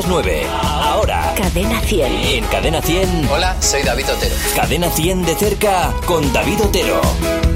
las 9. Ahora. Cadena 100. En Cadena 100. Hola, soy David Otero. Cadena 100 de cerca con David Otero.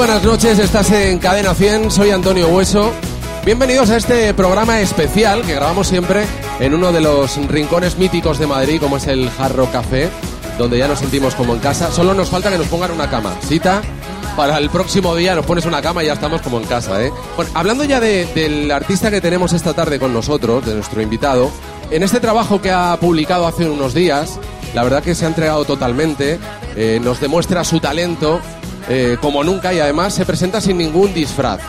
Buenas noches, estás en Cadena 100, soy Antonio Hueso. Bienvenidos a este programa especial que grabamos siempre en uno de los rincones míticos de Madrid, como es el Jarro Café, donde ya nos sentimos como en casa. Solo nos falta que nos pongan una cama. Cita para el próximo día, nos pones una cama y ya estamos como en casa. ¿eh? Hablando ya de- del artista que tenemos esta tarde con nosotros, de nuestro invitado, en este trabajo que ha publicado hace unos días, la verdad que se ha entregado totalmente, eh, nos demuestra su talento eh, como nunca y además se presenta sin ningún disfraz.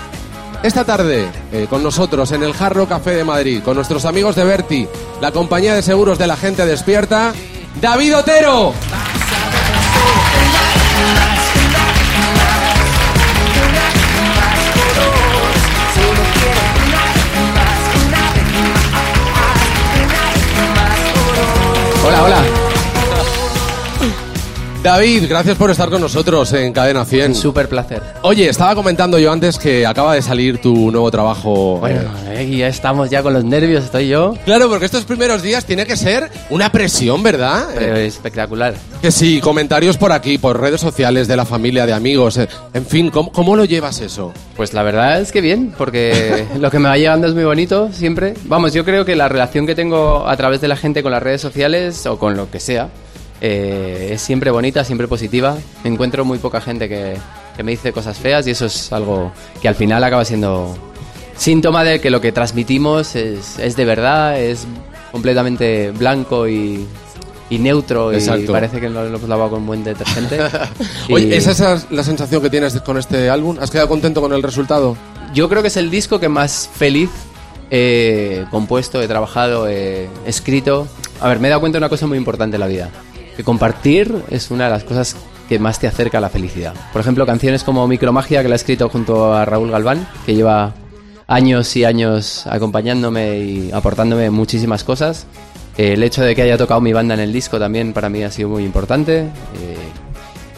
Esta tarde, eh, con nosotros en el Jarro Café de Madrid, con nuestros amigos de Berti, la compañía de seguros de la gente despierta, David Otero. Hola, hola. David, gracias por estar con nosotros en Cadena 100. Un súper placer. Oye, estaba comentando yo antes que acaba de salir tu nuevo trabajo. Bueno, eh, eh, ya estamos ya con los nervios, estoy yo. Claro, porque estos primeros días tiene que ser una presión, ¿verdad? Pero Eh, espectacular. que sí, comentarios por aquí, por redes sociales, de la familia, de amigos. eh, en fin, ¿cómo, cómo lo llevas eso? Pues la verdad es que bien, porque lo que me va llegando es muy bonito siempre. Vamos, yo creo que la relación que tengo a través de la gente con las redes sociales o con lo que sea eh, es siempre bonita, siempre positiva. Encuentro muy poca gente que, que me dice cosas feas y eso es algo que al final acaba siendo síntoma de que lo que transmitimos es, es de verdad, es completamente blanco y, y neutro Exacto. y parece que lo, lo hemos lavado con buen detergente. Y- Oye, ¿es esa la sensación que tienes con este álbum? ¿Has quedado contento con el resultado? Yo creo que es el disco que más feliz he compuesto, he trabajado, he escrito. A ver, me he dado cuenta de una cosa muy importante en la vida. Que compartir es una de las cosas que más te acerca a la felicidad. Por ejemplo, canciones como Micromagia, que la he escrito junto a Raúl Galván, que lleva años y años acompañándome y aportándome muchísimas cosas. Eh, el hecho de que haya tocado mi banda en el disco también para mí ha sido muy importante. Eh,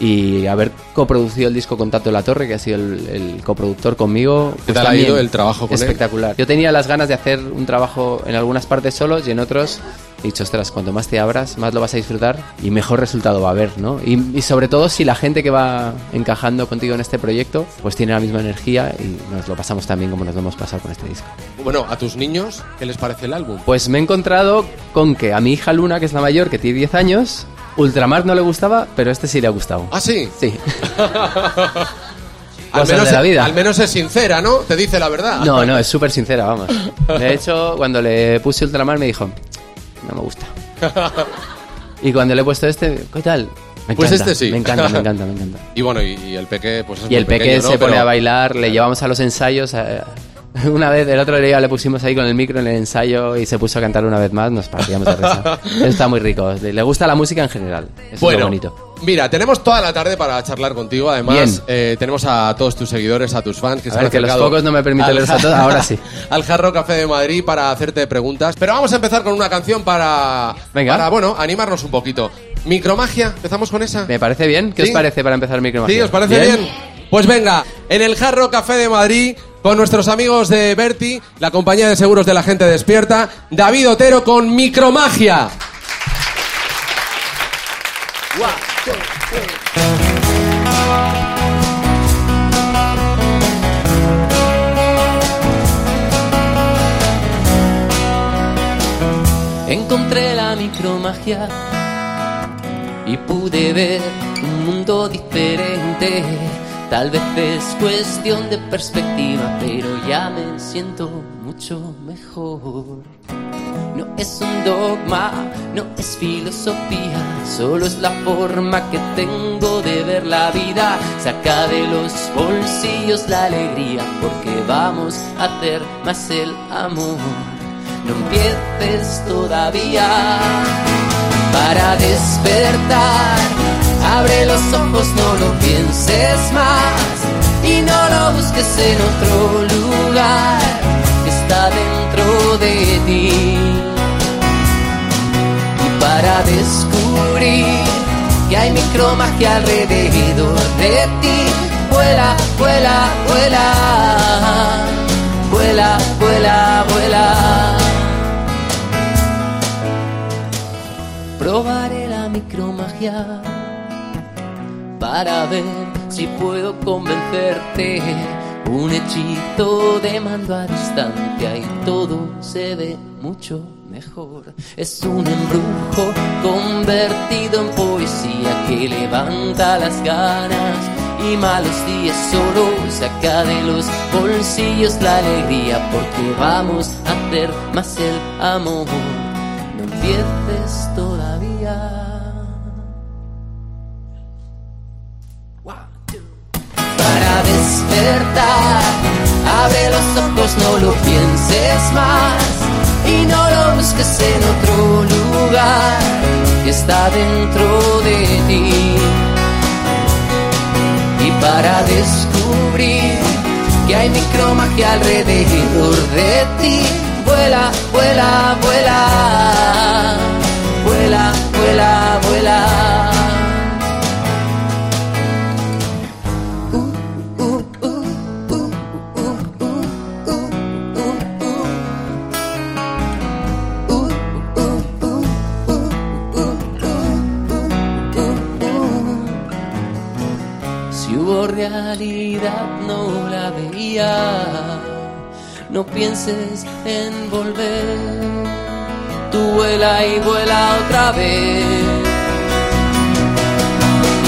y haber coproducido el disco con Tato La Torre, que ha sido el, el coproductor conmigo. pues ¿Qué tal ha ido el trabajo con él? Espectacular. Yo tenía las ganas de hacer un trabajo en algunas partes solos y en otros he dicho, ostras, cuanto más te abras, más lo vas a disfrutar y mejor resultado va a haber, ¿no? Y, y sobre todo si la gente que va encajando contigo en este proyecto, pues tiene la misma energía y nos lo pasamos también como nos lo hemos pasado con este disco. Bueno, a tus niños, ¿qué les parece el álbum? Pues me he encontrado con que a mi hija Luna, que es la mayor, que tiene 10 años, Ultramar no le gustaba, pero este sí le ha gustado. ¿Ah, sí? Sí. Al menos, de la vida. al menos es sincera, ¿no? Te dice la verdad. No, no, es súper sincera, vamos. De hecho, cuando le puse Ultramar me dijo, no me gusta. Y cuando le he puesto este, ¿qué tal? Me Pues encanta, este sí. Me encanta, me encanta, me encanta. Y bueno, y, y el peque, pues es Y el peque pequeño, ¿no? se pone a bailar, le llevamos a los ensayos. eh, una vez, el otro día le pusimos ahí con el micro en el ensayo y se puso a cantar una vez más, nos partíamos de risa. Está muy rico, le gusta la música en general. Eso es Bueno, lo bonito. mira, tenemos toda la tarde para charlar contigo. Además, Bien. eh, tenemos a todos tus seguidores, a tus fans que A se ver, han que los pocos no me permiten leerlos a todos, ahora sí. al Jarro Café de Madrid para hacerte preguntas. Pero vamos a empezar con una canción para, Venga. para bueno, animarnos un poquito. Micromagia, empezamos con esa. ¿Me parece bien? ¿Qué ¿Sí? os parece para empezar Micromagia? ¿Sí? ¿Os parece bien? Pues venga, en el Jarro Café de Madrid, con nuestros amigos de Berti, la compañía de seguros de la gente despierta, David Otero con Micromagia. Encontré la micromagia y pude ver un mundo diferente. Tal vez es cuestión de perspectiva, pero ya me siento mucho mejor. No es un dogma, no es filosofía, solo es la forma que tengo de ver la vida. Saca de los bolsillos la alegría, porque vamos a hacer más el amor. No empieces todavía para despertar. Abre los ojos, no lo pienses más y no lo busques en otro lugar. Está dentro de ti. Y para descubrir que hay micromagia alrededor de ti, vuela, vuela, vuela. Vuela, vuela, vuela. Probaré la micromagia para ver si puedo convencerte. Un hechizo de mando a distancia y todo se ve mucho mejor. Es un embrujo convertido en poesía que levanta las ganas y malos días solo saca de los bolsillos la alegría porque vamos a hacer más el amor. No empieces todavía. Abre los ojos, no lo pienses más. Y no lo busques en otro lugar que está dentro de ti. Y para descubrir que hay micromagia alrededor de ti, vuela, vuela, vuela, realidad no la veía, no pienses en volver. Tú vuela y vuela otra vez.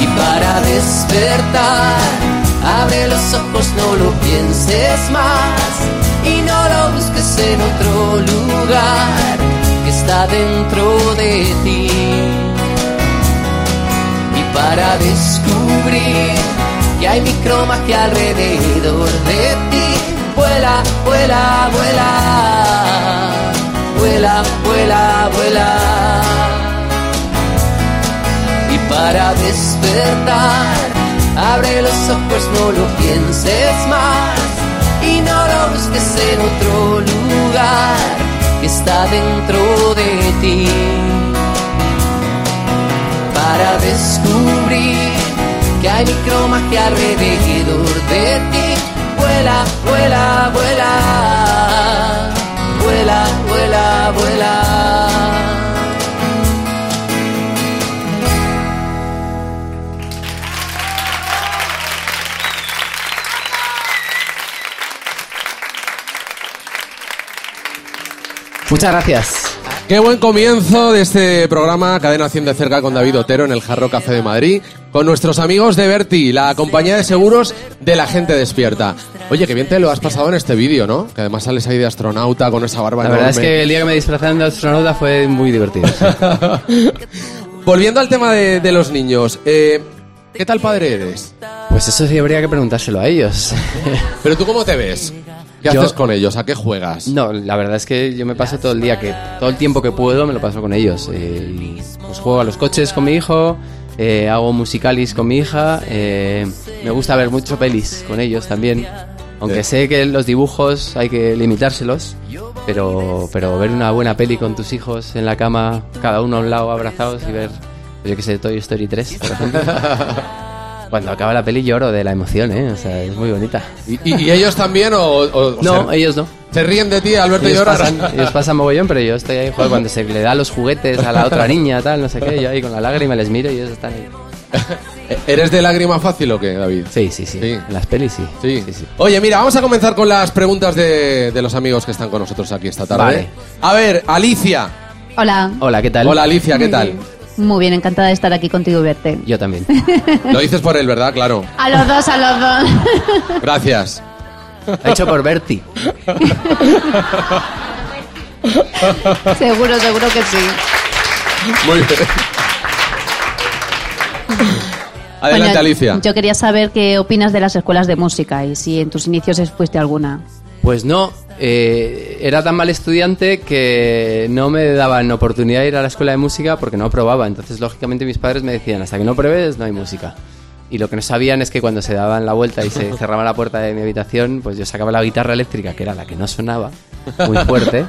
Y para despertar, abre los ojos, no lo pienses más. Y no lo busques en otro lugar que está dentro de ti y para descubrir que hay micromagia alrededor de ti. Vuela, vuela, vuela, vuela, vuela, vuela. Y para despertar, abre los ojos, no lo pienses más y no lo busques en otro lugar que está dentro de ti para descubrir que hay micromagia alrededor de ti. Vuela, vuela, vuela, vuela, vuela, vuela. Muchas gracias. Qué buen comienzo de este programa Cadena 100 de cerca con David Otero en el Jarro Café de Madrid, con nuestros amigos de Berti, la compañía de seguros de la gente despierta. Oye, qué bien te lo has pasado en este vídeo, ¿no? Que además sales ahí de astronauta con esa barba La verdad es enorme. que el día que me disfrazaron de astronauta fue muy divertido. sí. Volviendo al tema de, de los niños, eh, ¿qué tal padre eres? Pues eso sí habría que preguntárselo a ellos. Pero tú cómo te ves? ¿Qué Yo- haces con ellos? ¿A qué juegas? No, la verdad es que yo me paso todo el día, que todo el tiempo que puedo me lo paso con ellos. Eh, pues juego a los coches con mi hijo, eh, hago musicalis con mi hija, eh, me gusta ver mucho pelis con ellos también. Aunque sé que los dibujos hay que limitárselos, pero, pero ver una buena peli con tus hijos en la cama, cada uno a un lado abrazados y ver, pues yo que sé, Toy Story 3, por ejemplo. Cuando acaba la peli lloro de la emoción, ¿eh? O sea, es muy bonita. ¿Y, y- y ellos también o, o- o No, se, ellos no. se ríen de ti al verte Ellos llorar? pasan, ellos pasan mogollón, pero yo estoy ahí, joder, cuando se le da los juguetes a la otra niña, tal, no sé qué, yo ahí con la lágrima les miro y ellos están ahí. ¿Eres de lágrima fácil o qué, David? Sí, sí, sí. Sí. En las pelis sí. Sí. sí, sí. Oye, mira, vamos a comenzar con las preguntas de, de los amigos que están con nosotros aquí esta tarde. Vale. A ver, Alicia. Hola. Hola, ¿qué tal? Hola, Alicia, ¿qué tal? Muy bien, encantada de estar aquí contigo y verte. Yo también. Lo dices por él, ¿verdad? Claro. A los dos, a los dos. Gracias. Ha hecho por Berti. seguro, seguro que sí. Muy bien. Adelante, Bueno, Alicia. Yo quería saber qué opinas de las escuelas de música y si en tus inicios fuiste alguna. Pues no, eh, era tan mal estudiante que no me daban oportunidad de ir a la escuela de música porque no probaba. Entonces, lógicamente, mis padres me decían, hasta que no pruebes, no hay música. Y lo que no sabían es que cuando se daban la vuelta y se cerraba la puerta de mi habitación, pues yo sacaba la guitarra eléctrica, que era la que no sonaba, muy fuerte,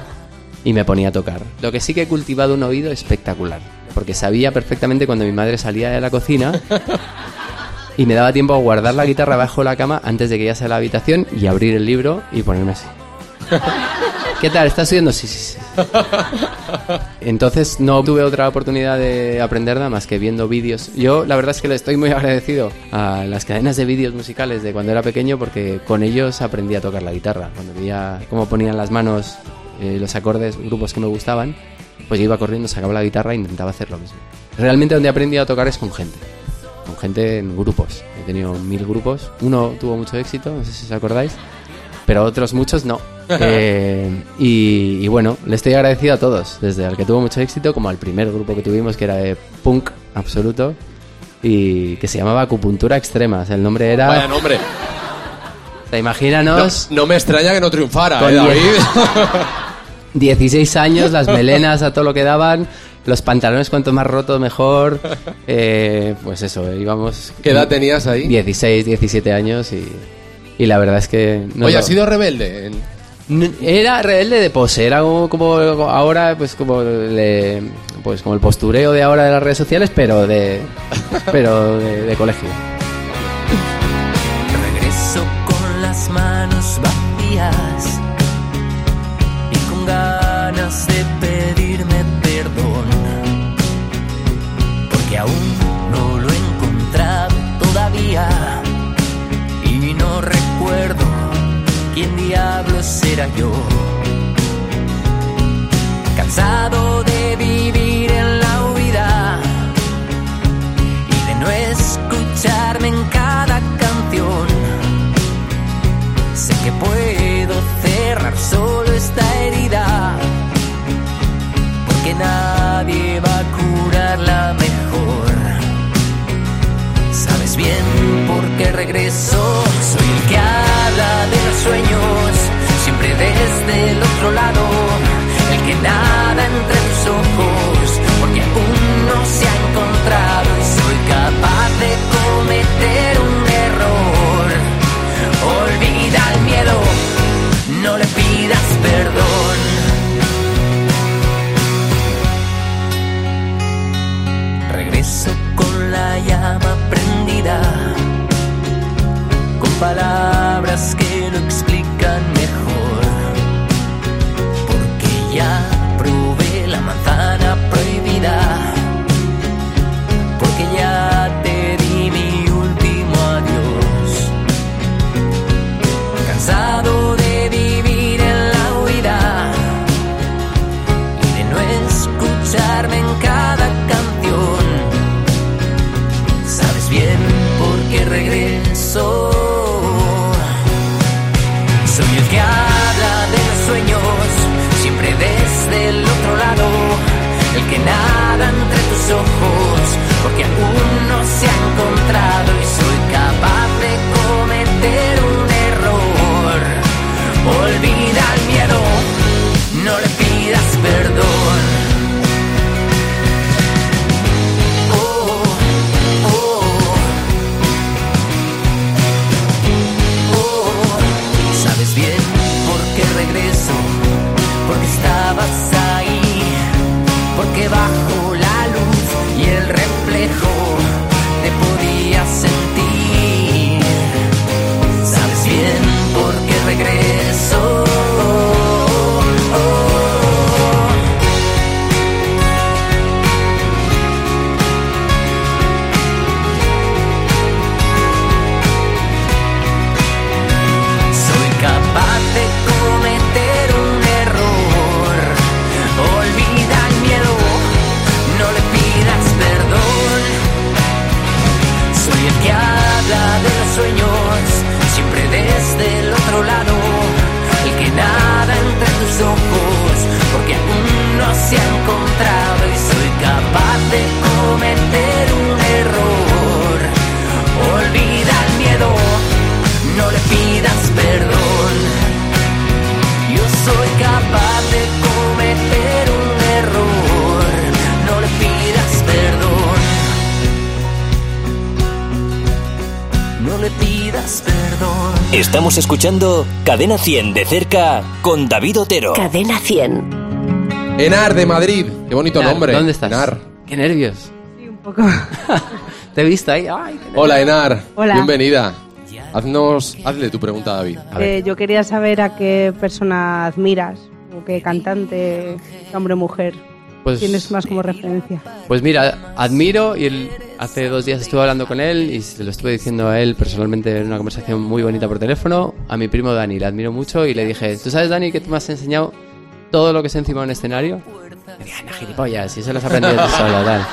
y me ponía a tocar. Lo que sí que he cultivado un oído espectacular, porque sabía perfectamente cuando mi madre salía de la cocina y me daba tiempo a guardar la guitarra bajo la cama antes de que sea a la habitación y abrir el libro y ponerme así. ¿Qué tal? ¿Estás estudiando? Sí, sí, sí. Entonces no tuve otra oportunidad de aprender nada más que viendo vídeos. Yo la verdad es que le estoy muy agradecido a las cadenas de vídeos musicales de cuando era pequeño porque con ellos aprendí a tocar la guitarra. Cuando veía cómo ponían las manos eh, los acordes, grupos que me gustaban, pues yo iba corriendo, sacaba la guitarra e intentaba hacer lo mismo. Realmente donde he aprendido a tocar es con gente con gente en grupos. He tenido mil grupos. Uno tuvo mucho éxito, no sé si os acordáis, pero otros muchos no. Eh, y, y bueno, le estoy agradecido a todos, desde al que tuvo mucho éxito como al primer grupo que tuvimos, que era de punk absoluto y que se llamaba Acupuntura Extrema. O sea, el nombre era. Vaya nombre. o sea, imagínanos. no me extraña que no triunfara, Con ¿eh, diez- David? 16 años, las melenas a todo lo que daban, los pantalones cuanto más roto mejor. Eh, pues eso, íbamos. ¿Qué edad tenías ahí? 16, 17 años y, y la verdad es que... no Oye, lo- ¿has sido rebelde? En- Era rebelde de pose, era como, como ahora, pues como, le- pues como el postureo de ahora de las redes sociales, pero de, pero de, de colegio. Regreso con las manos vacías y con ganas de diablos era yo. Cansado de vivir en la huida y de no escucharme en cada canción. Sé que puedo cerrar solo esta herida, porque nadie va a curarla mejor. Sabes bien por qué regreso, soy el que habla de los sueños, desde el otro lado, el que nada entre tus ojos, porque aún no se ha encontrado y soy capaz de cometer un error. Olvida el miedo, no le pidas perdón. Estamos escuchando Cadena 100 de cerca con David Otero. Cadena 100. Enar de Madrid. Qué bonito Enar, nombre. ¿Dónde estás? Enar. Qué nervios. Sí, un poco. Te he visto ahí. Ay, qué nervios. Hola, Enar. Hola. Bienvenida. Haznos, hazle tu pregunta a David. A. Eh, yo quería saber a qué persona admiras, o qué cantante, hombre o mujer, Pues, tienes más como referencia. pues mira, admiro y él, hace dos días estuve hablando con él y se lo estuve diciendo a él personalmente en una conversación muy bonita por teléfono. A mi primo Dani, le admiro mucho y le dije, ¿tú sabes, Dani, que tú me has enseñado todo lo que sé encima de un escenario? "Anda, gilipollas, si eso lo has aprendido tú solo, tal.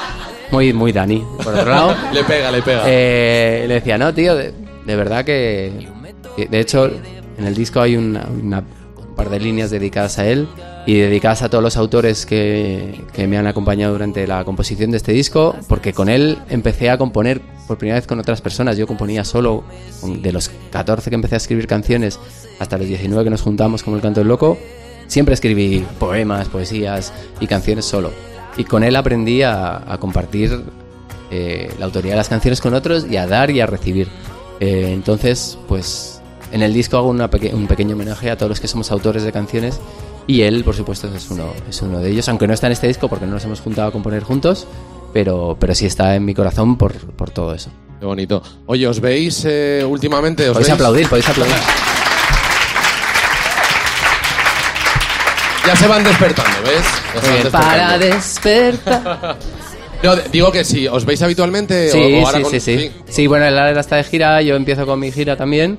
Muy, muy Dani. Por otro lado, Le pega, le pega. Eh, le decía, no, tío, de, de verdad que, que- De hecho, en el disco hay una, una- un par de líneas dedicadas a él y dedicadas a todos los autores que, que me han acompañado durante la composición de este disco, porque con él empecé a componer por primera vez con otras personas. Yo componía solo, de los 14 que empecé a escribir canciones hasta los 19 que nos juntamos como el Canto del Loco, siempre escribí poemas, poesías y canciones solo. Y con él aprendí a, a compartir eh, la autoría de las canciones con otros y a dar y a recibir. Eh, entonces, pues en el disco hago una peque- un pequeño homenaje a todos los que somos autores de canciones y él, por supuesto, es uno, es uno de ellos, aunque no está en este disco porque no nos hemos juntado a componer juntos, pero, pero sí está en mi corazón por, por todo eso. Qué bonito. Oye, ¿os veis eh, últimamente? ¿Os Podéis veis? aplaudir, podéis aplaudir. Ya se van despertando, ¿ves? Ya se van Para despertando. despertar. No, digo que sí, ¿os veis habitualmente? Sí, o, ahora sí, con- sí, sí. Sí, bueno, el área está de gira, yo empiezo con mi gira también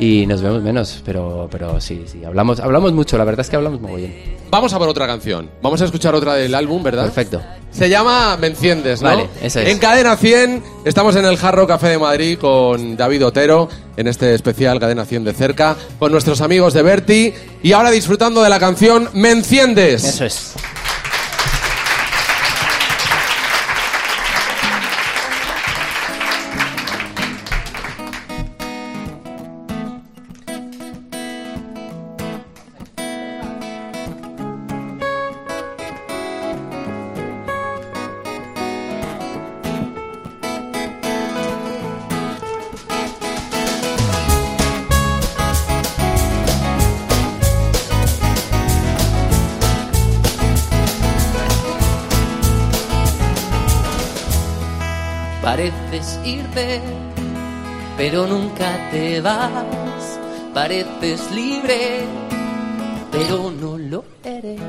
y nos vemos menos, pero, pero sí, sí, hablamos, hablamos mucho, la verdad es que hablamos muy bien. Vamos a por otra canción. Vamos a escuchar otra del álbum, ¿verdad? Perfecto. Se llama Me enciendes, ¿no? Vale, eso es. En Cadena 100 estamos en el Jarro Café de Madrid con David Otero en este especial Cadena 100 de cerca con nuestros amigos de Berti y ahora disfrutando de la canción Me enciendes. Eso es. Pareces libre, pero no lo eres.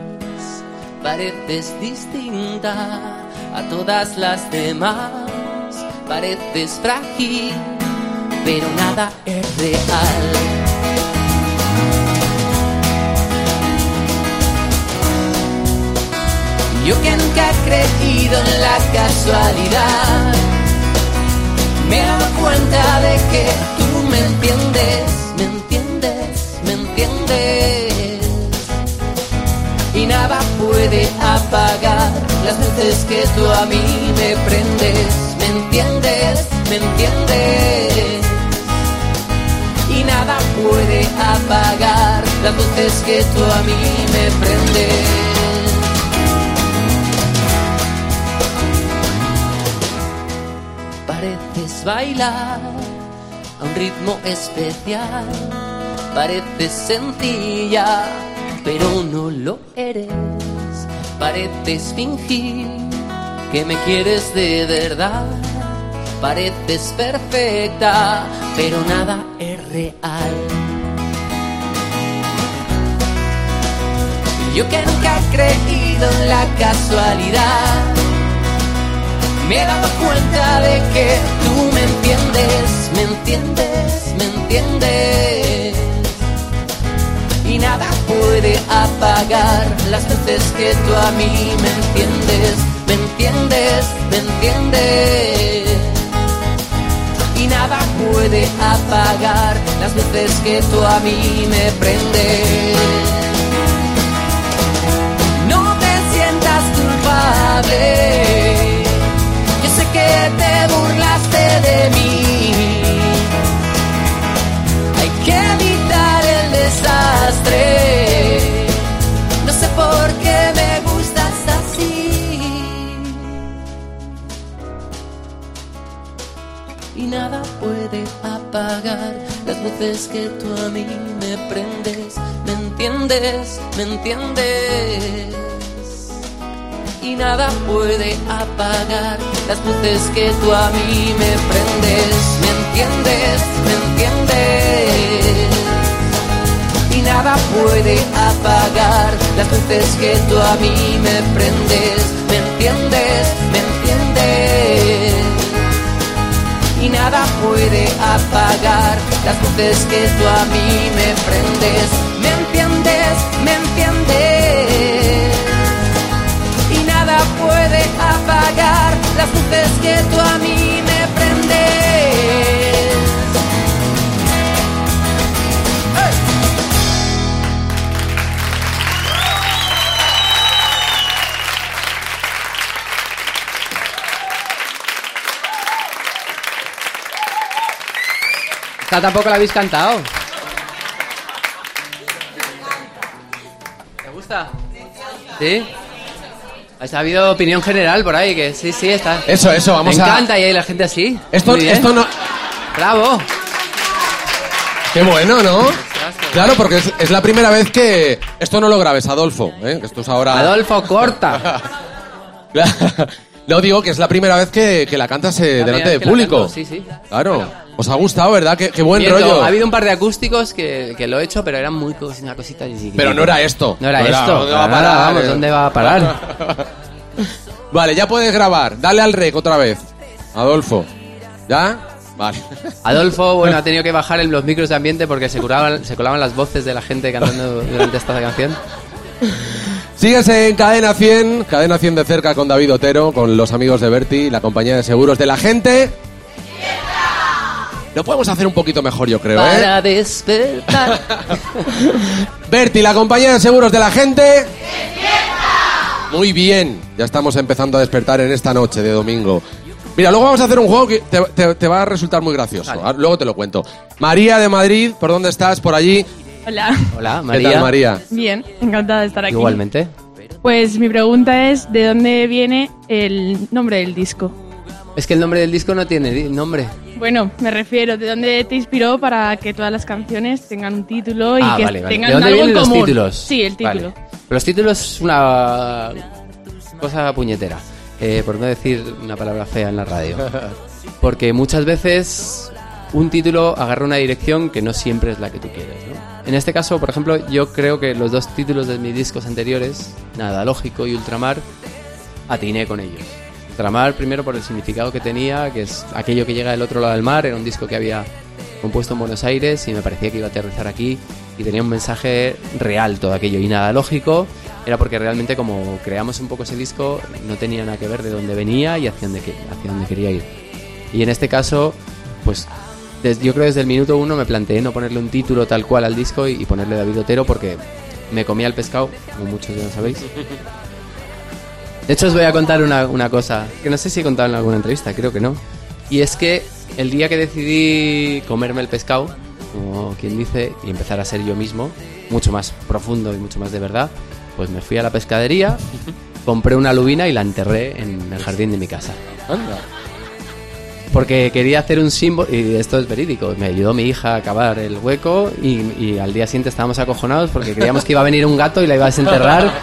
Pareces distinta a todas las demás. Pareces frágil, pero nada es real. Yo que nunca he creído en la casualidad, me he dado cuenta de que tú me entiendes, entiendes. Y nada puede apagar las veces que tú a mí me prendes. ¿Me entiendes? ¿Me entiendes? y nada puede apagar las luces que tú a mí me prendes. Pareces bailar a un ritmo especial, pareces sencilla, pero no lo eres. Pareces fingir que me quieres de verdad. Pareces perfecta, pero nada es real. Yo que nunca he creído en la casualidad, me he dado cuenta de que tú me entiendes, me entiendes, me entiendes. Nada puede apagar las veces que tú a mí me entiendes, me entiendes, me entiendes y nada puede apagar las veces que tú a mí me prendes. No te sientas culpable, yo sé que te luces que tú a mí me prendes. ¿Me entiendes? ¿Me entiendes? Y nada puede apagar las luces que tú a mí me prendes. ¿Me entiendes? ¿Me entiendes? Y nada puede apagar las luces que tú a mí me prendes. ¿Me entiendes? ¿Me entiendes? Y nada puede apagar las luces que tú a mí me prendes. ¿Me entiendes? ¿Me entiendes? Y nada puede apagar las luces que tú a mí Esta tampoco la habéis cantado. ¿Te gusta? ¿Sí? Ha habido opinión general por ahí, que sí, sí, está. Eso, eso, vamos Me a- encanta y hay la gente así. Esto, esto no... ¡Bravo! Qué bueno, ¿no? Claro, porque es, es la primera vez que... Esto no lo grabes, Adolfo, ¿eh? que esto es ahora... Adolfo, corta. No digo que es la primera vez que, que la cantas eh, La delante primera de vez que la público. sí, sí. Claro. Os ha gustado, ¿verdad? Qué, qué buen Cierto, rollo. Ha habido un par de acústicos que, que lo he hecho, pero eran muy cos- una cosita chiquitita. Pero no era esto. No era esto. ¿dónde va a nada, parar, vamos, eh? ¿dónde va a parar? Vale, ya puedes grabar. Dale al rec otra vez. Adolfo. ¿Ya? Vale. Adolfo, bueno, ha tenido que bajar los micros de ambiente porque se, curaban, se colaban las voces de la gente cantando durante esta canción. Sigues en Cadena 100, Cadena 100 de cerca con David Otero, con los amigos de Berti, la compañía de seguros de la gente. Lo podemos hacer un poquito mejor, yo creo, ¿eh? Para despertar. Berti, la compañía de seguros de la gente. Muy bien, ya estamos empezando a despertar en esta noche de domingo. Mira, luego vamos a hacer un juego que te, te- te va a resultar muy gracioso. Vale. Ah, Luego te lo cuento. María de Madrid, ¿por dónde estás? ¿Por allí? Hola. Hola, ¿Qué María. tal, María? Bien, encantada de estar aquí. Igualmente. Pues mi pregunta es, ¿de dónde viene el nombre del disco? Es que el nombre del disco no tiene nombre. Bueno, me refiero, ¿de dónde te inspiró para que todas las canciones tengan un título y ah, que vale, vale. tengan ¿De dónde algo en vienen los común? títulos? Sí, el Vale. título. Los títulos es una cosa puñetera, eh, por no decir una palabra fea en la radio. Porque muchas veces un título agarra una dirección que no siempre es la que tú quieres. ¿no? En este caso, por ejemplo, yo creo que los dos títulos de mis discos anteriores, Nada Lógico y Ultramar, atiné con ellos. Ultramar, primero por el significado que tenía, que es aquello que llega del otro lado del mar, era un disco que había compuesto en Buenos Aires y me parecía que iba a aterrizar aquí y tenía un mensaje real todo aquello y nada lógico era porque realmente como creamos un poco ese disco no tenía nada que ver de dónde venía y hacia dónde, hacia dónde quería ir y en este caso pues des- yo creo desde el minuto uno me planteé no ponerle un título tal cual al disco y, y ponerle David Otero porque me comía el pescado, como muchos ya lo sabéis. De hecho, os voy a contar una, una cosa que no sé si he contado en alguna entrevista, creo que no. Y es que el día que decidí comerme el pescado, como quien dice, y empezar a ser yo mismo, mucho más profundo y mucho más de verdad, pues me fui a la pescadería, compré una lubina y la enterré en el jardín de mi casa. Anda. Porque quería hacer un símbolo, y esto es verídico, me ayudó mi hija a cavar el hueco y, y al día siguiente estábamos acojonados porque creíamos que iba a venir un gato y la iba a desenterrar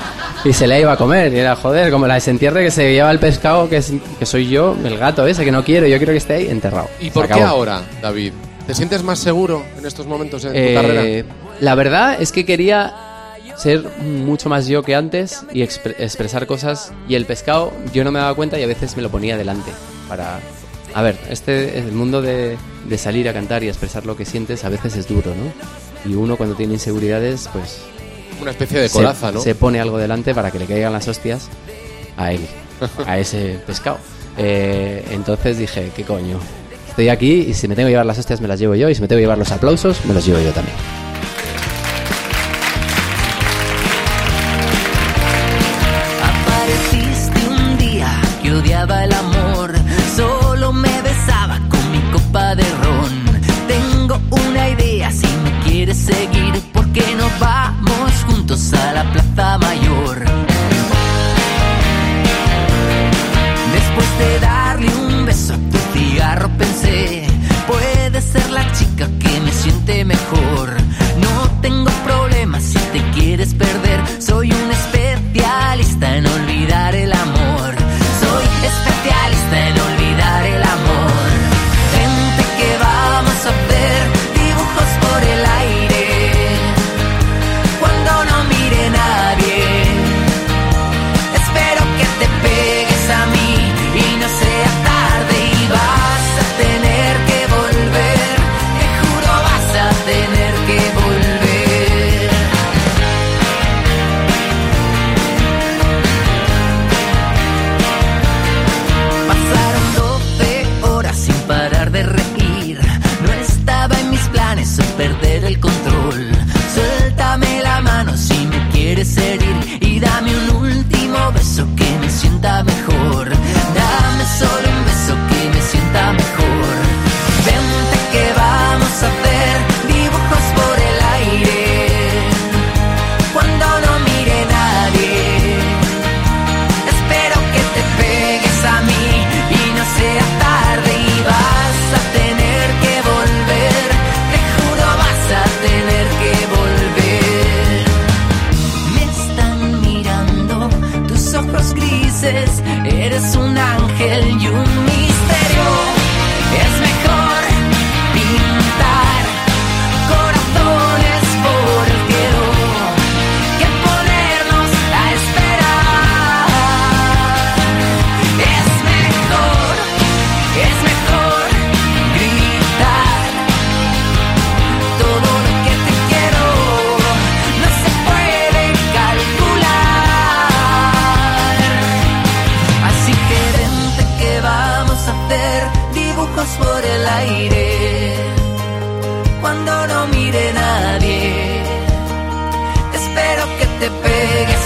y se la iba a comer. Y era, joder, como la desentierre que se lleva el pescado, que, es, que soy yo, el gato ese, que no quiero, yo quiero que esté ahí enterrado. ¿Y por qué ahora, David? ¿Te sientes más seguro en estos momentos en tu Eh, carrera? La verdad es que quería ser mucho más yo que antes y expre- expresar cosas y el pescado yo no me daba cuenta y a veces me lo ponía delante para... A ver, este el mundo de, de salir a cantar y expresar lo que sientes a veces es duro, ¿no? Y uno cuando tiene inseguridades, pues Una especie de se- coraza, ¿no? se pone algo delante para que le caigan las hostias a él, a ese pescado. Eh, entonces dije, ¿qué coño? Estoy aquí y si me tengo que llevar las hostias me las llevo yo y si me tengo que llevar los aplausos me los llevo yo también. Problemas si te quieres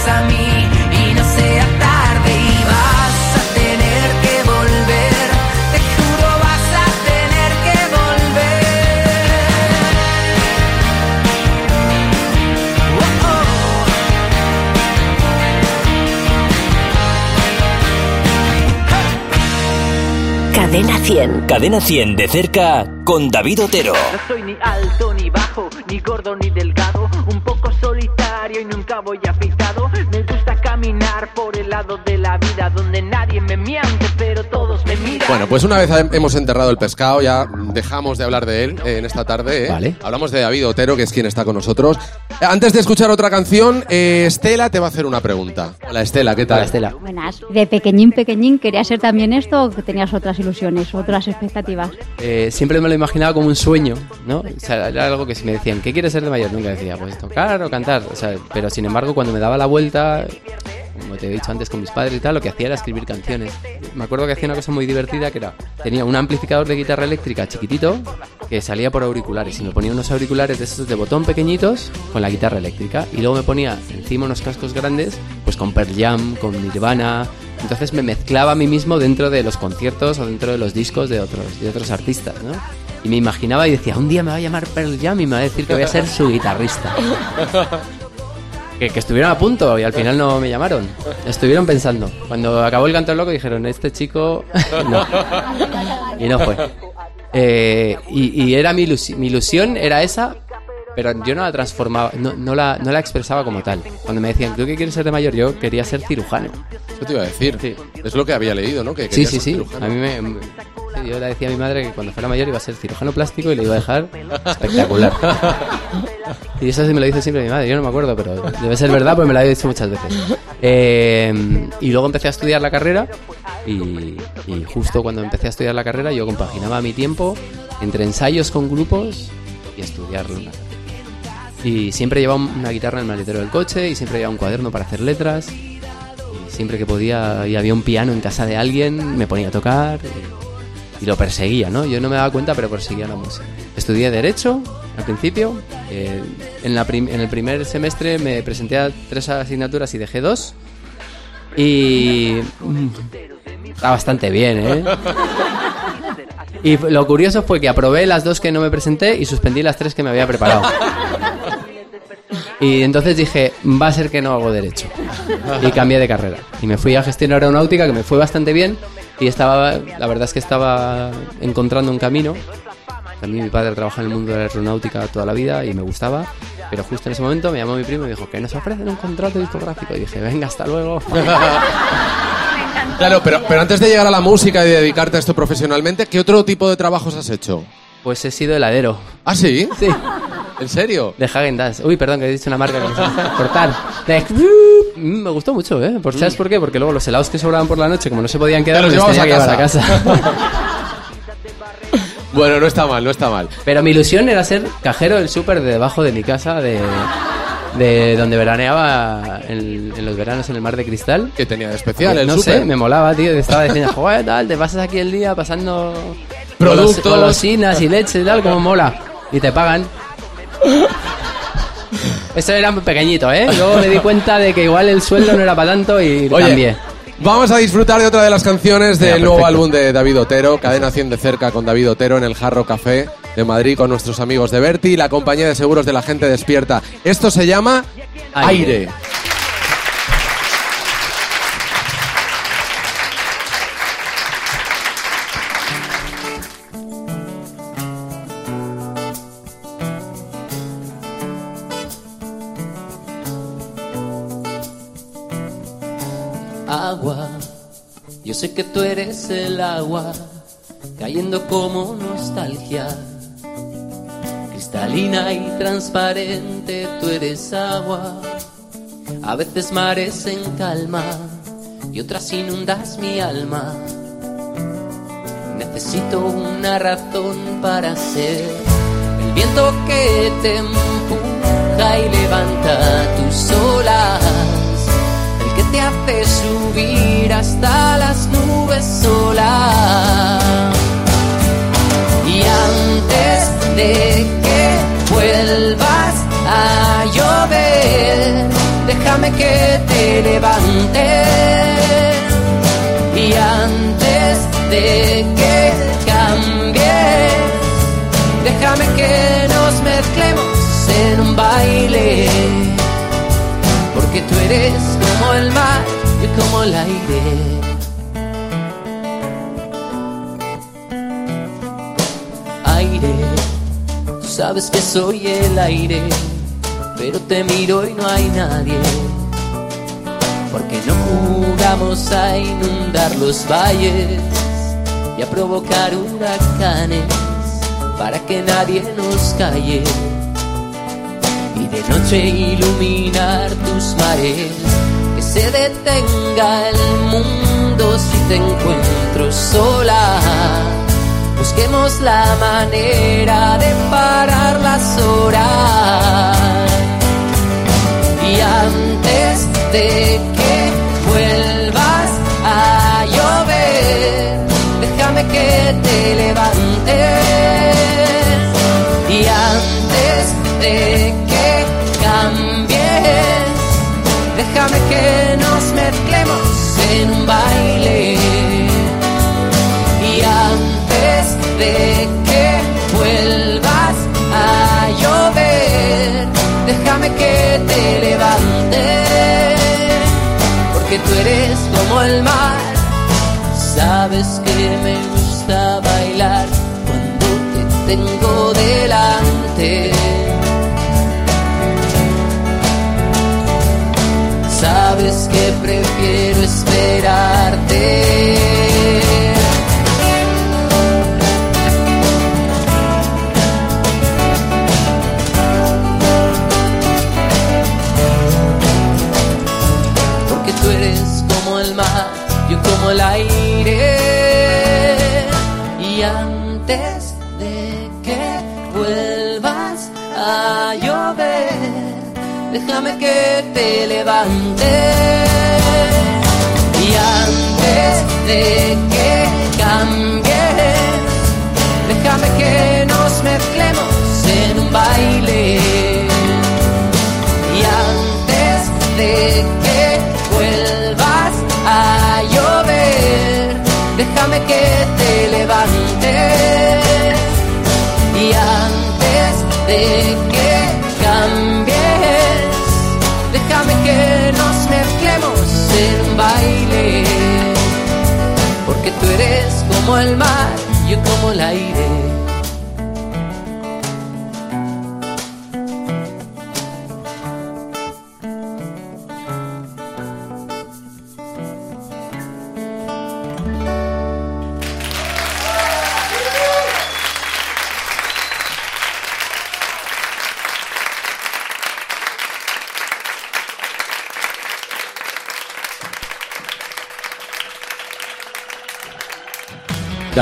a mí y no sea tarde y vas a tener que volver. Te juro vas a tener que volver. Oh, oh. Cadena 100. Cadena 100 de cerca con David Otero. No soy ni alto ni bajo, ni gordo ni delgado, un poco solitario y nunca voy afeitado. Lado de la vida donde nadie me miente, pero todos me miran. Bueno, pues una vez hemos enterrado el pescado, ya dejamos de hablar de él eh, en esta tarde. ¿eh? Vale. Hablamos de David Otero, que es quien está con nosotros. Eh, Antes de escuchar otra canción, eh, Estela te va a hacer una pregunta. Hola Estela, ¿qué tal? Hola, Estela. Buenas. ¿De pequeñín, pequeñín querías ser también esto o tenías otras ilusiones, otras expectativas? Eh, siempre me lo imaginaba como un sueño, ¿no? O sea, era algo que si me decían, ¿qué quieres ser de mayor? Nunca decía, pues tocar o cantar. O sea, pero sin embargo, cuando me daba la vuelta, como te he dicho antes con mis padres y tal, lo que hacía era escribir canciones. Me acuerdo que hacía una cosa muy divertida que era, tenía un amplificador de guitarra eléctrica chiquitito que salía por auriculares y me ponía unos auriculares de esos de botón pequeñitos con la guitarra eléctrica y luego me ponía encima unos cascos grandes pues con Pearl Jam, con Nirvana, entonces me mezclaba a mí mismo dentro de los conciertos o dentro de los discos de otros, de otros artistas, ¿no? Y me imaginaba y decía, un día me va a llamar Pearl Jam y me va a decir que voy a ser su guitarrista. Que, que estuvieron a punto y al final no me llamaron. Estuvieron pensando. Cuando acabó el canto loco dijeron, este chico no. Y no fue. Eh, y, y era mi, ilusi- mi ilusión, era esa, pero yo no la transformaba, no, no la, no la expresaba como tal. Cuando me decían, ¿tú qué quieres ser de mayor? Yo quería ser cirujano. Eso te iba a decir. Sí. Es lo que había leído, ¿no? Que Sí, sí, ser sí. cirujano. A mí me, yo le decía a mi madre que cuando fuera mayor iba a ser cirujano plástico y le iba a dejar espectacular. Y eso sí me lo dice siempre mi madre, yo no me acuerdo, pero debe ser verdad, pues me lo ha dicho muchas veces. Eh, y luego empecé a estudiar la carrera y, y justo cuando empecé a estudiar la carrera yo compaginaba mi tiempo entre ensayos con grupos y estudiarlo. Y siempre llevaba una guitarra en el maletero del coche y siempre llevaba un cuaderno para hacer letras. Y siempre que podía y había un piano en casa de alguien, me ponía a tocar y, y lo perseguía, ¿no? Yo no me daba cuenta, pero perseguía la música. Estudié Derecho al principio. eh, en, el primer semestre me presenté a tres asignaturas y dejé dos. Y. mm, Está bastante bien, ¿eh? Y lo curioso fue que aprobé las dos que no me presenté y suspendí las tres que me había preparado. Y entonces dije, va a ser que no hago derecho. Y cambié de carrera. Y me fui a gestión aeronáutica, que me fue bastante bien. Y estaba, la verdad es que estaba encontrando un camino. También mi padre trabaja en el mundo de la aeronáutica toda la vida y me gustaba. Pero justo en ese momento me llamó mi primo y me dijo que nos ofrecen un contrato discográfico. Y dije, venga, hasta luego. Claro, pero, pero antes de llegar a la música y de dedicarte a esto profesionalmente, ¿qué otro tipo de trabajos has hecho? Pues he sido heladero. ¿Ah, sí? Sí. ¿En serio? De Hagen Dazs. Uy, perdón, que he dicho una marca que no sé. Cortar. De... Mm, Me gustó mucho, ¿eh? Por, ¿Sabes por qué? Porque luego los helados que sobraban por la noche, como no se podían quedar, los tenía que a llevar a casa. Bueno, no está mal, no está mal. Pero mi ilusión era ser cajero del súper de debajo de mi casa, de, de donde veraneaba en, en los veranos en el mar de cristal. ¿Qué tenía de especial el no súper? sé, me molaba, tío. Estaba diciendo, joder, tal, te pasas aquí el día pasando Productos. golos- golosinas y leche y tal, como mola. Y te pagan. Eso era muy pequeñito, ¿eh? Luego me di cuenta de que igual el sueldo no era para tanto y Oye, cambié. vamos a disfrutar de otra de las canciones del Venga, nuevo álbum de David Otero, Cadena 100 de cerca con David Otero en el Jarro Café de Madrid con nuestros amigos de Berti y la compañía de seguros de la gente despierta. Esto se llama Aire. Aire. Yo sé que tú eres el agua, cayendo como nostalgia. Cristalina y transparente, tú eres agua. A veces mares en calma y otras inundas mi alma. Necesito una razón para ser el viento que te empuja y levanta tus olas, te hace subir hasta las nubes sola. Y antes de que vuelvas a llover, déjame que te levante. Y antes de que cambies, déjame que nos mezclemos en un baile. Eres como el mar y como el aire. aire. Tú sabes que soy el aire, pero te miro y no hay nadie. Porque no jugamos a inundar los valles y a provocar huracanes para que nadie nos calle y de noche iluminar tus mares. Que se detenga el mundo si te encuentro sola. Busquemos la manera de parar las horas. Y antes de que vuelvas a llover, déjame que te levantes. Y antes de que déjame que nos mezclemos en un baile. Y antes de que vuelvas a llover, déjame que te levante. Porque tú eres como el mar, sabes que me gusta bailar cuando te tengo delante. Sabes que prefiero esperarte. Como el mar, yo como el aire.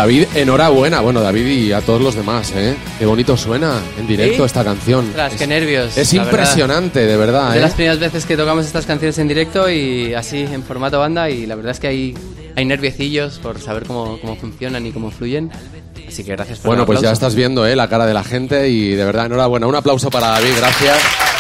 David, enhorabuena. Bueno, David y a todos los demás, ¿eh? Qué bonito suena en directo ¿Sí? esta canción. Es, qué nervios. es verdad. impresionante, de verdad, Es de ¿eh? las primeras veces que tocamos estas canciones en directo y así en formato banda y la verdad es que hay, hay nerviecillos por saber cómo, cómo funcionan y cómo fluyen. Así que gracias por Bueno, pues ya estás viendo ¿eh? la cara de la gente y de verdad, enhorabuena. Un aplauso para David, gracias.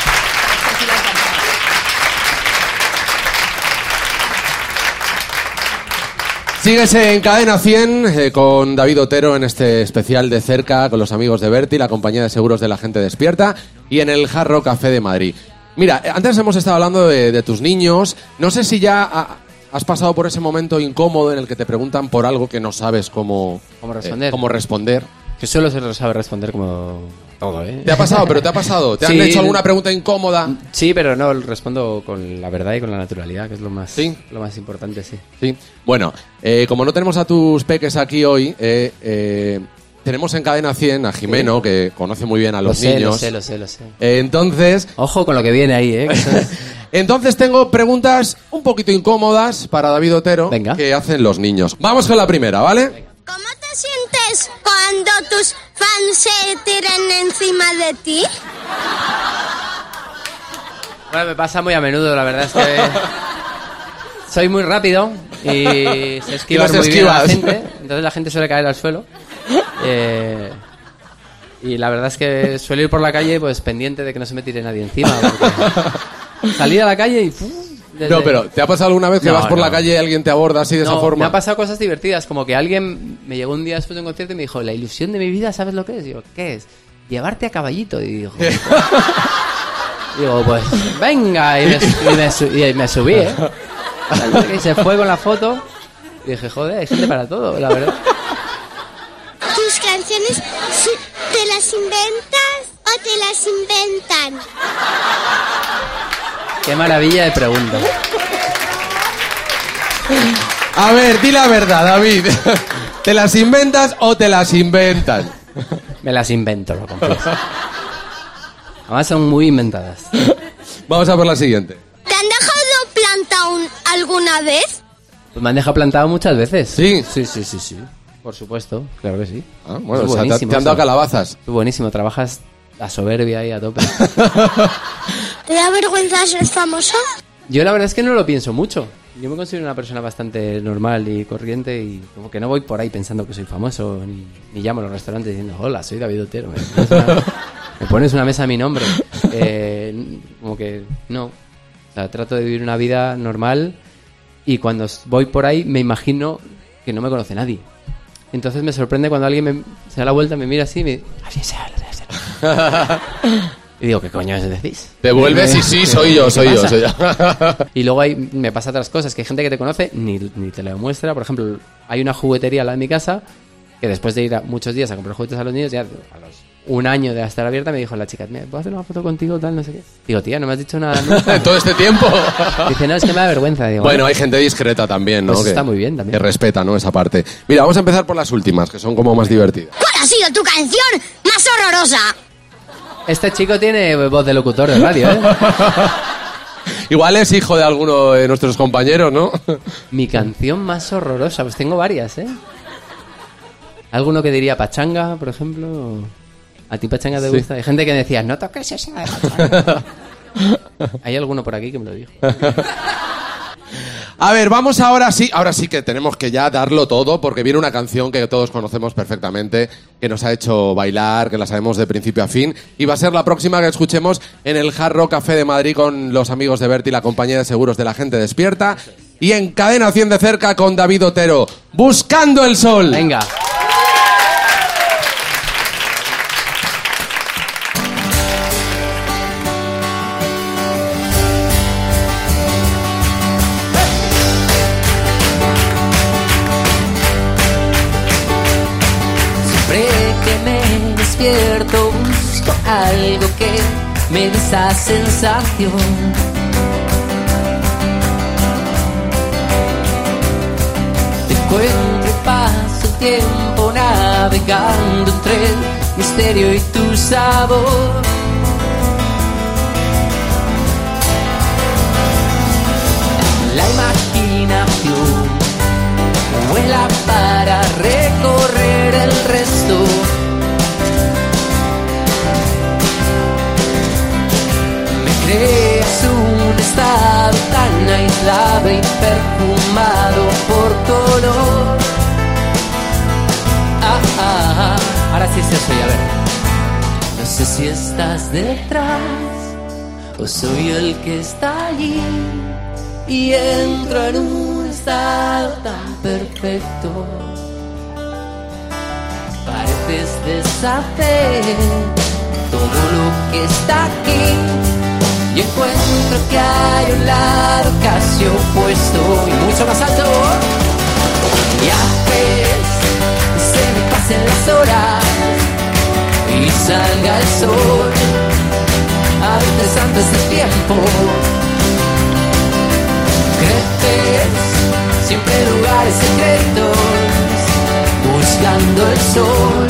Sigues en Cadena 100 eh, con David Otero en este especial de cerca con los amigos de Berti, la compañía de seguros de la gente despierta y en el Jarro Café de Madrid. Mira, eh, antes hemos estado hablando de, de tus niños. No sé si ya ha- has pasado por ese momento incómodo en el que te preguntan por algo que no sabes cómo, ¿Cómo eh, responder? cómo responder. Que solo se lo sabe responder como todo, ¿eh? ¿Te ha pasado? ¿Pero te ha pasado? ¿Te han hecho alguna pregunta incómoda? Sí, pero no, respondo con la verdad y con la naturalidad, que es lo más, Sí. lo más importante, sí. Sí. Bueno, eh, como no tenemos a tus peques aquí hoy, eh, eh, tenemos en Cadena 100 a Jimeno, que conoce muy bien a los lo sé, niños. lo sé, lo sé, lo sé. Eh, entonces, Ojo con lo que viene ahí, ¿eh? Entonces tengo preguntas un poquito incómodas para David Otero Venga. que hacen los niños. Vamos con la primera, ¿vale? ¿Cómo te sientes cuando tus fans se tiran encima de ti? Bueno, me pasa muy a menudo, la verdad es que soy muy rápido y se esquiva muy bien a la gente, entonces la gente suele caer al suelo. Eh, y la verdad es que suelo ir por la calle pues pendiente de que no se me tire nadie encima. porque Salir a la calle y... ¡fu! Desde- No, pero ¿te ha pasado alguna vez que No, vas por no. la calle y alguien te aborda así de esa No, forma? Me ha pasado cosas divertidas, como que alguien me llegó un día después de un concierto y me dijo, la ilusión de mi vida, ¿sabes lo que es? Digo, ¿qué es? Llevarte a caballito. Y digo, digo pues venga, y me, y me su- y me subí, ¿eh? Y se fue con la foto y dije, joder, hay gente para todo, la verdad. ¿Tus canciones te las inventas o te las inventan? Qué maravilla de pregunta. A ver, di la verdad, David. ¿Te las inventas o te las inventan? Me las invento, lo confieso. Además son muy inventadas. Vamos a por la siguiente. ¿Te han dejado plantado un- alguna vez? Pues me han dejado plantado muchas veces. ¿Sí? Sí, sí, sí, sí. Por supuesto, claro que sí. Ah, bueno, Es o sea, te, buenísimo te han dado calabazas. Buenísimo, trabajas a soberbia ahí a tope. ¿Te da vergüenza ser famoso? Yo la verdad es que no lo pienso mucho. yo me considero una persona bastante normal y corriente y como que no voy por ahí pensando que soy famoso ni, ni llamo a los restaurantes diciendo hola soy David Otero me pones una, me pones una mesa a mi nombre Eh, como que no o sea, trato de vivir una vida normal y cuando voy por ahí me imagino que no me conoce nadie entonces me sorprende cuando alguien me, se da la vuelta me mira así y me dice así sea, así sea". y digo ¿qué coño decís? Te vuelves y sí, soy yo, ¿Qué soy yo, soy yo. y luego hay, me pasa otras cosas, que hay gente que te conoce ni, ni te lo demuestra. Por ejemplo, hay una juguetería al lado de mi casa que después de ir a muchos días a comprar juguetes a los niños, ya a los un año de estar abierta, me dijo la chica, ¿me puedo hacer una foto contigo? Tal, no sé qué. Digo, tía, no me has dicho nada nunca. Todo este tiempo. Dice, no, es que me da vergüenza. Digo, Bueno, hay gente discreta también, ¿no? Pues que, está muy bien también. Que respeta, ¿no? Esa parte. Mira, vamos a empezar por las últimas, que son como más divertidas. ¿Cuál ha sido tu canción más horrorosa? Este chico tiene voz de locutor de radio, ¿eh? Igual es hijo de alguno de nuestros compañeros, ¿no? Mi canción más horrorosa, pues tengo varias, ¿eh? Alguno que diría pachanga, por ejemplo. ¿A ti pachanga te Sí. gusta? Hay gente que decía, no toques esa de pachanga. Hay alguno por aquí que me lo dijo. A ver, vamos ahora sí, ahora sí que tenemos que ya darlo todo, porque viene una canción que todos conocemos perfectamente, que nos ha hecho bailar, que la sabemos de principio a fin, y va a ser la próxima que escuchemos en el Jarro Café de Madrid con los amigos de Berti, la compañía de seguros de la gente despierta, y en Cadena 100 de cerca con David Otero, Buscando el Sol. Venga. Algo que me esa sensación. Te encuentro y paso tiempo navegando entre el misterio y tu sabor. La imaginación vuela para recorrer el resto. Aislado y perfumado por color. Ah, ah, ah. Ahora sí se oye, a ver. No sé si estás detrás o soy el que está allí y entro en un estado tan perfecto. Pareces deshacer todo lo que está aquí y encuentro que hay un lado casi opuesto y mucho más alto. Y haces que se me pasen las horas y salga el sol. A veces antes del tiempo. Creces siempre lugares secretos buscando el sol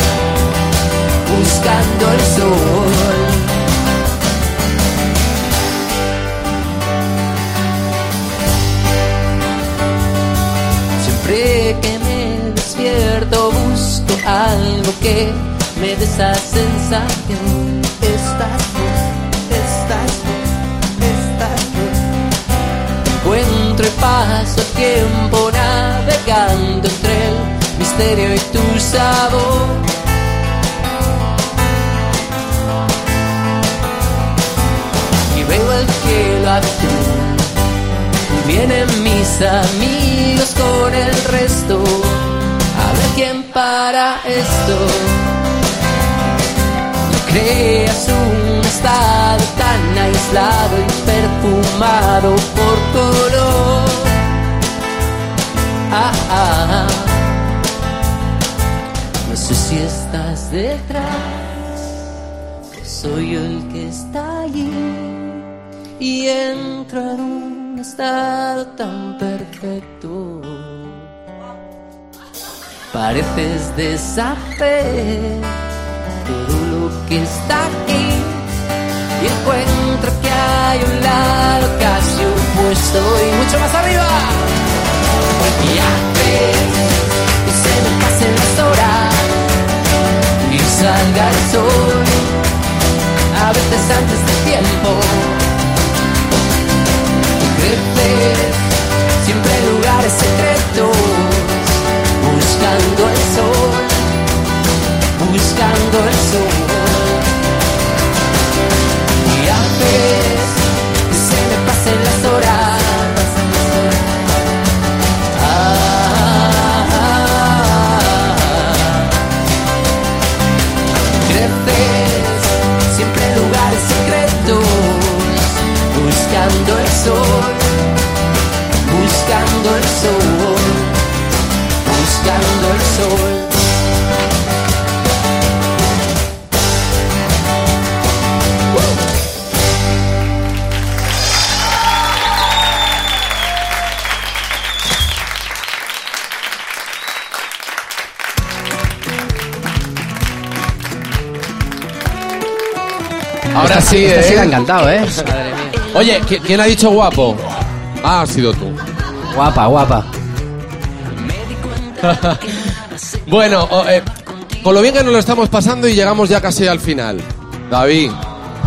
buscando el sol que me despierto busco algo que me dé esa sensación estás tú estás tú estás tú encuentro y paso tiempo navegando entre el misterio y tu sabor. Y veo el cielo azul, vienen mis amigos con el resto, a ver quién para esto. No creas un estado tan aislado y perfumado por color. Ah, ah, ah. No sé si estás detrás soy yo el que está allí y entro en un estado tan perfecto. Pareces deshacer todo lo que está aquí y encuentro que hay un lado casi opuesto y mucho más arriba. Y sí, Esta sí ¿eh? la ha encantado, ¿eh? Madre mía. Oye, ¿qui- ¿quién ha dicho guapo? Ah, ha sido tú. Guapa, guapa. Bueno, eh, con lo bien que nos lo estamos pasando y llegamos ya casi al final. David,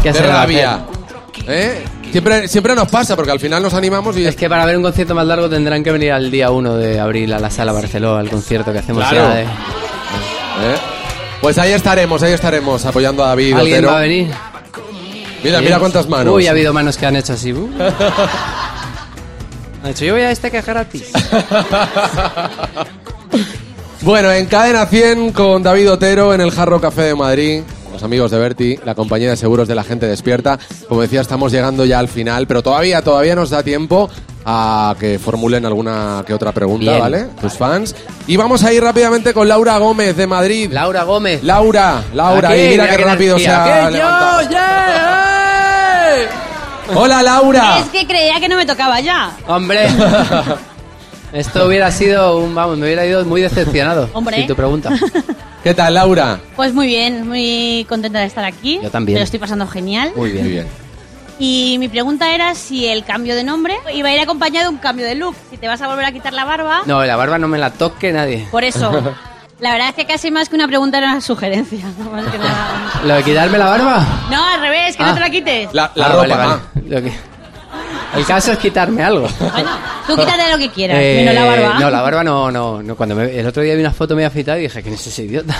¿Qué a rabia. ¿Eh? Siempre, siempre nos pasa porque al final nos animamos y Es que para ver un concierto más largo tendrán que venir al día 1 de abril a la sala Barceló, al concierto que hacemos Claro. ya de... ¿Eh? Pues ahí estaremos, ahí estaremos apoyando a David. ¿Alguien Otero. va a venir? Mira, mira cuántas manos. Uy, ha habido manos que han hecho así. uh. Dicho, yo voy a este que es gratis. Bueno, en Cadena 100 con David Otero en el Jarro Café de Madrid, los amigos de Berti, la compañía de seguros de la gente despierta. Como decía, estamos llegando ya al final, pero todavía, todavía nos da tiempo a que formulen alguna que otra pregunta, Bien. ¿vale? Tus fans. Y vamos a ir rápidamente con Laura Gómez de Madrid. Laura Gómez. Laura, Laura, Aquí, y mira, mira qué qué rápido se energía. ha ¡Aquí levantado. yo, yeah, ¡eh! Hola, Laura. Es que creía que no me tocaba ya. Hombre. Esto hubiera sido un... Vamos, me hubiera ido muy decepcionado. Hombre. Sin tu pregunta. ¿Qué tal, Laura? Pues muy bien, muy contenta de estar aquí. Yo también. Me lo estoy pasando genial. Muy bien. Muy bien. Y mi pregunta era si el cambio de nombre iba a ir acompañado de un cambio de look. Si te vas a volver a quitar la barba. No, la barba no me la toque nadie. Por eso. La verdad es que casi más que una pregunta era una sugerencia. No, más que nada. ¿Lo de quitarme la barba? No, al revés, que Ah. no te la quites. La, la Ah, ropa. vale, vale. ah. Lo que- El caso es quitarme algo. Bueno, tú quítate lo que quieras, Eh, menos la barba. No, la barba no, no, no. Cuando me- el otro día vi una foto medio afeitada y dije, ¿quién es ese idiota?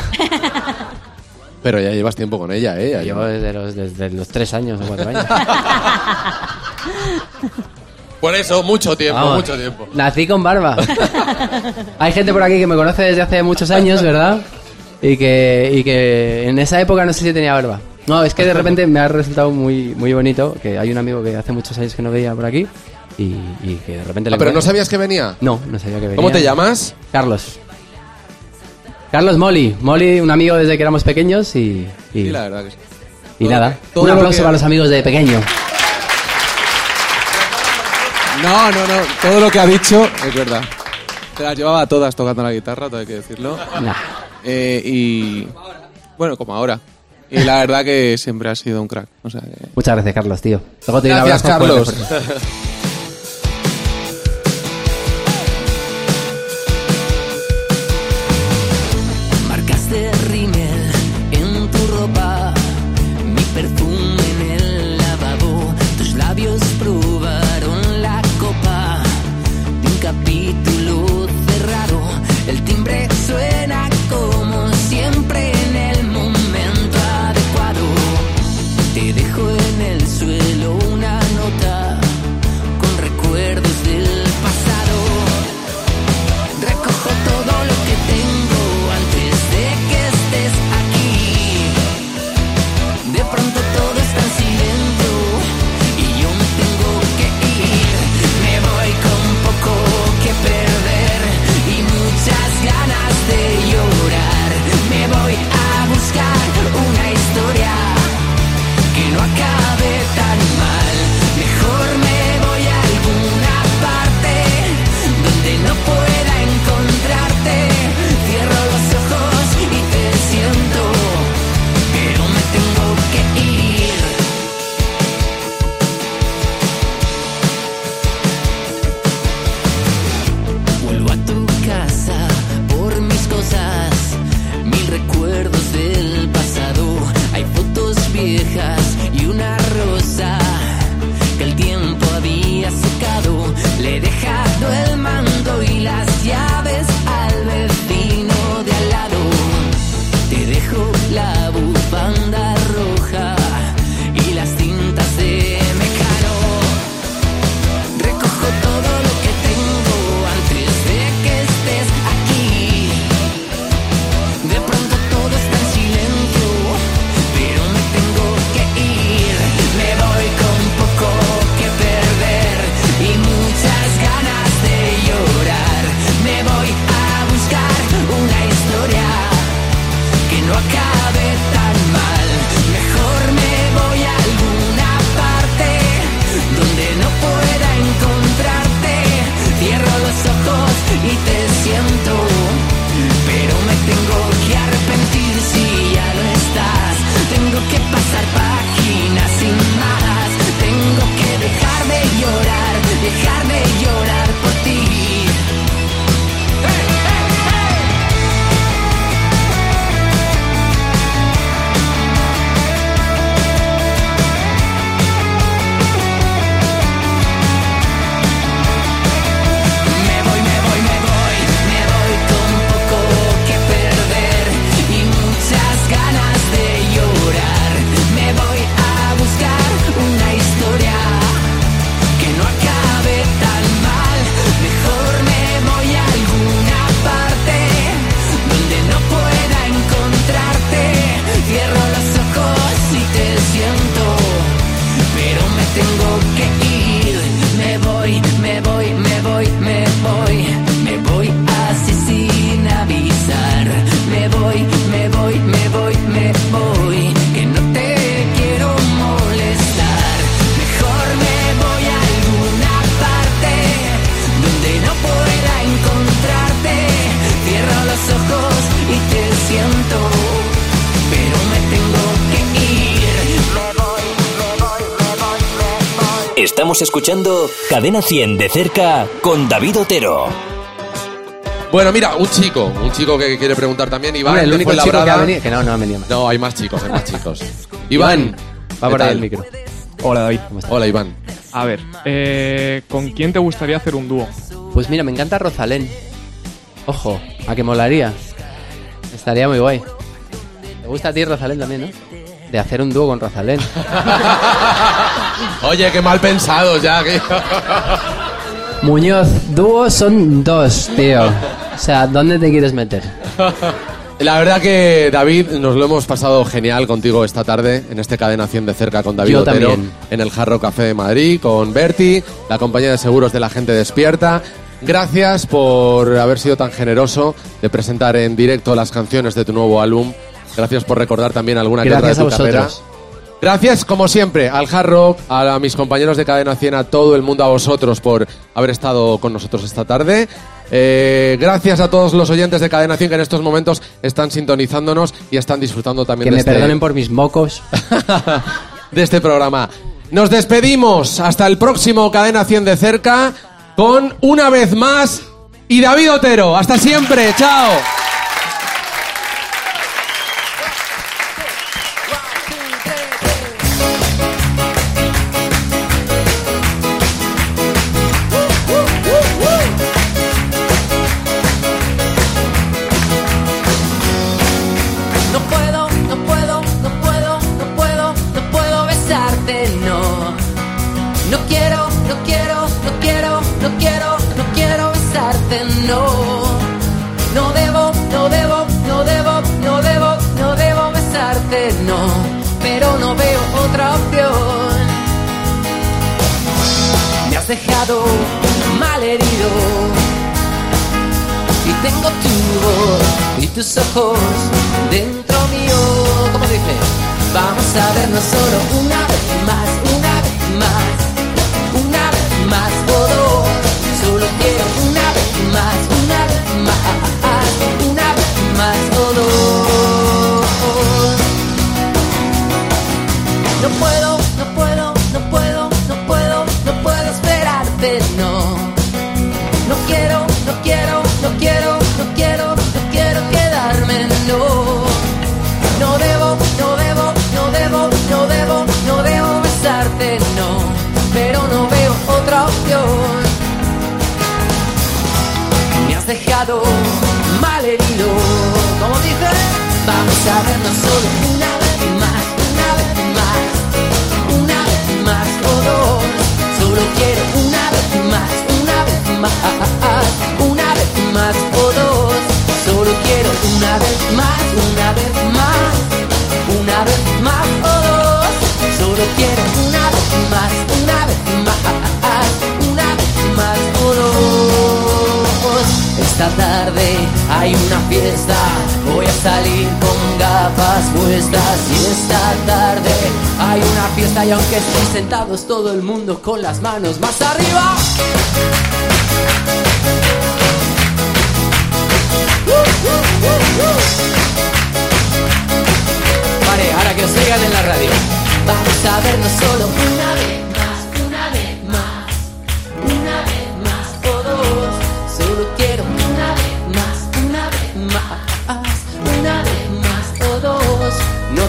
Pero ya llevas tiempo con ella, ¿eh? Ya Llevo desde los, desde los tres años o cuatro años. Por eso, mucho tiempo, Vamos, mucho tiempo. Nací con barba. Hay gente por aquí que me conoce desde hace muchos años, ¿verdad? Y que, y que en esa época no sé si tenía barba. No, es que de repente me ha resultado muy, muy bonito que hay un amigo que hace muchos años que no veía por aquí y, y que de repente le Ah, pero no sabías que venía. No, no sabía que venía. ¿Cómo te llamas? Carlos. Carlos Molly. Molly, un amigo desde que éramos pequeños y, y, Sí, la verdad que sí. y nada. un aplauso que- para los amigos de pequeño. No, no, no. Todo lo que ha dicho es verdad. Se las llevaba todas tocando la guitarra, todo hay que decirlo. Nah. Eh, y. Bueno, como ahora. Y la verdad que siempre ha sido un crack. O sea, que- Muchas gracias, Carlos, tío. Luego te Gracias, abrazo Carlos. Estamos escuchando Cadena 100 de cerca con David Otero. Bueno, mira, un chico, un chico que quiere preguntar también, Iván. Hombre, el único chico que ha venido... Que no, no ha venido más. No, hay más chicos, hay más chicos. Iván, Va ¿qué por ahí el micro. Hola David. Hola, Iván. A ver, eh, ¿con quién te gustaría hacer un dúo? Pues mira, me encanta Rosalén. Ojo, a que molaría. Estaría muy guay. ¿Te gusta a ti Rosalén también, no? De hacer un dúo con Rosalén. Oye, qué mal pensado ya. que- Muñoz, dúos son dos, tío. O sea, ¿dónde te quieres meter? La verdad que David, nos lo hemos pasado genial contigo esta tarde en este Cadena 100 de cerca con David Yo Otero también. en el Jarro Café de Madrid con Berti, la compañía de seguros de la gente despierta. Gracias por haber sido tan generoso de presentar en directo las canciones de tu nuevo álbum. Gracias por recordar también alguna que otra de a tu carrera. Gracias, como siempre, al Hard Rock, a mis compañeros de Cadena 100, a todo el mundo, a vosotros por haber estado con nosotros esta tarde. Eh, gracias a todos los oyentes de Cadena 100 que en estos momentos están sintonizándonos y están disfrutando también Que de me este, perdonen por mis mocos. de este programa. Nos despedimos hasta el próximo Cadena 100 de cerca con una vez más y David Otero. Hasta siempre, chao. Esta tarde hay una fiesta, voy a salir con gafas puestas y esta tarde hay una fiesta y aunque estén sentados todo el mundo con las manos más arriba. Vale, ahora que os oigan en la radio. Vamos a vernos solo una vez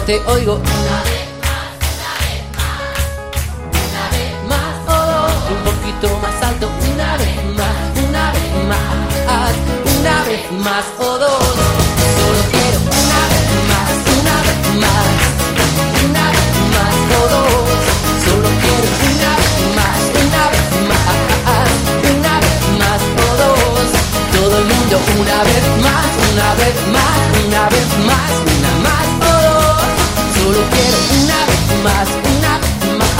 te oigo. Una vez más, o dos, un poquito más alto. Una vez más, una vez más, una vez más o dos. Solo quiero una vez más, una vez más, una vez más o dos. Solo quiero una vez más, una vez más, una vez más o dos. Todo el mundo una vez más, una vez más, una vez más, una más o dos. Solo quiero una vez más, una vez más,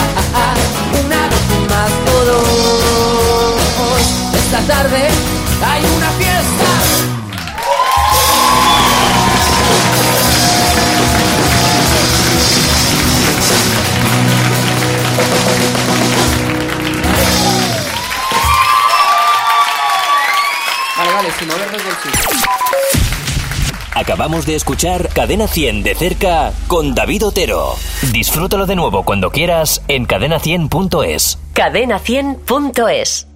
una vez más o dos. Esta tarde hay una fiesta. Vale, vale, sin movernos del sitio. Acabamos de escuchar Cadena 100 de cerca con David Otero. Disfrútalo de nuevo cuando quieras en cadena100.es. Cadena100.es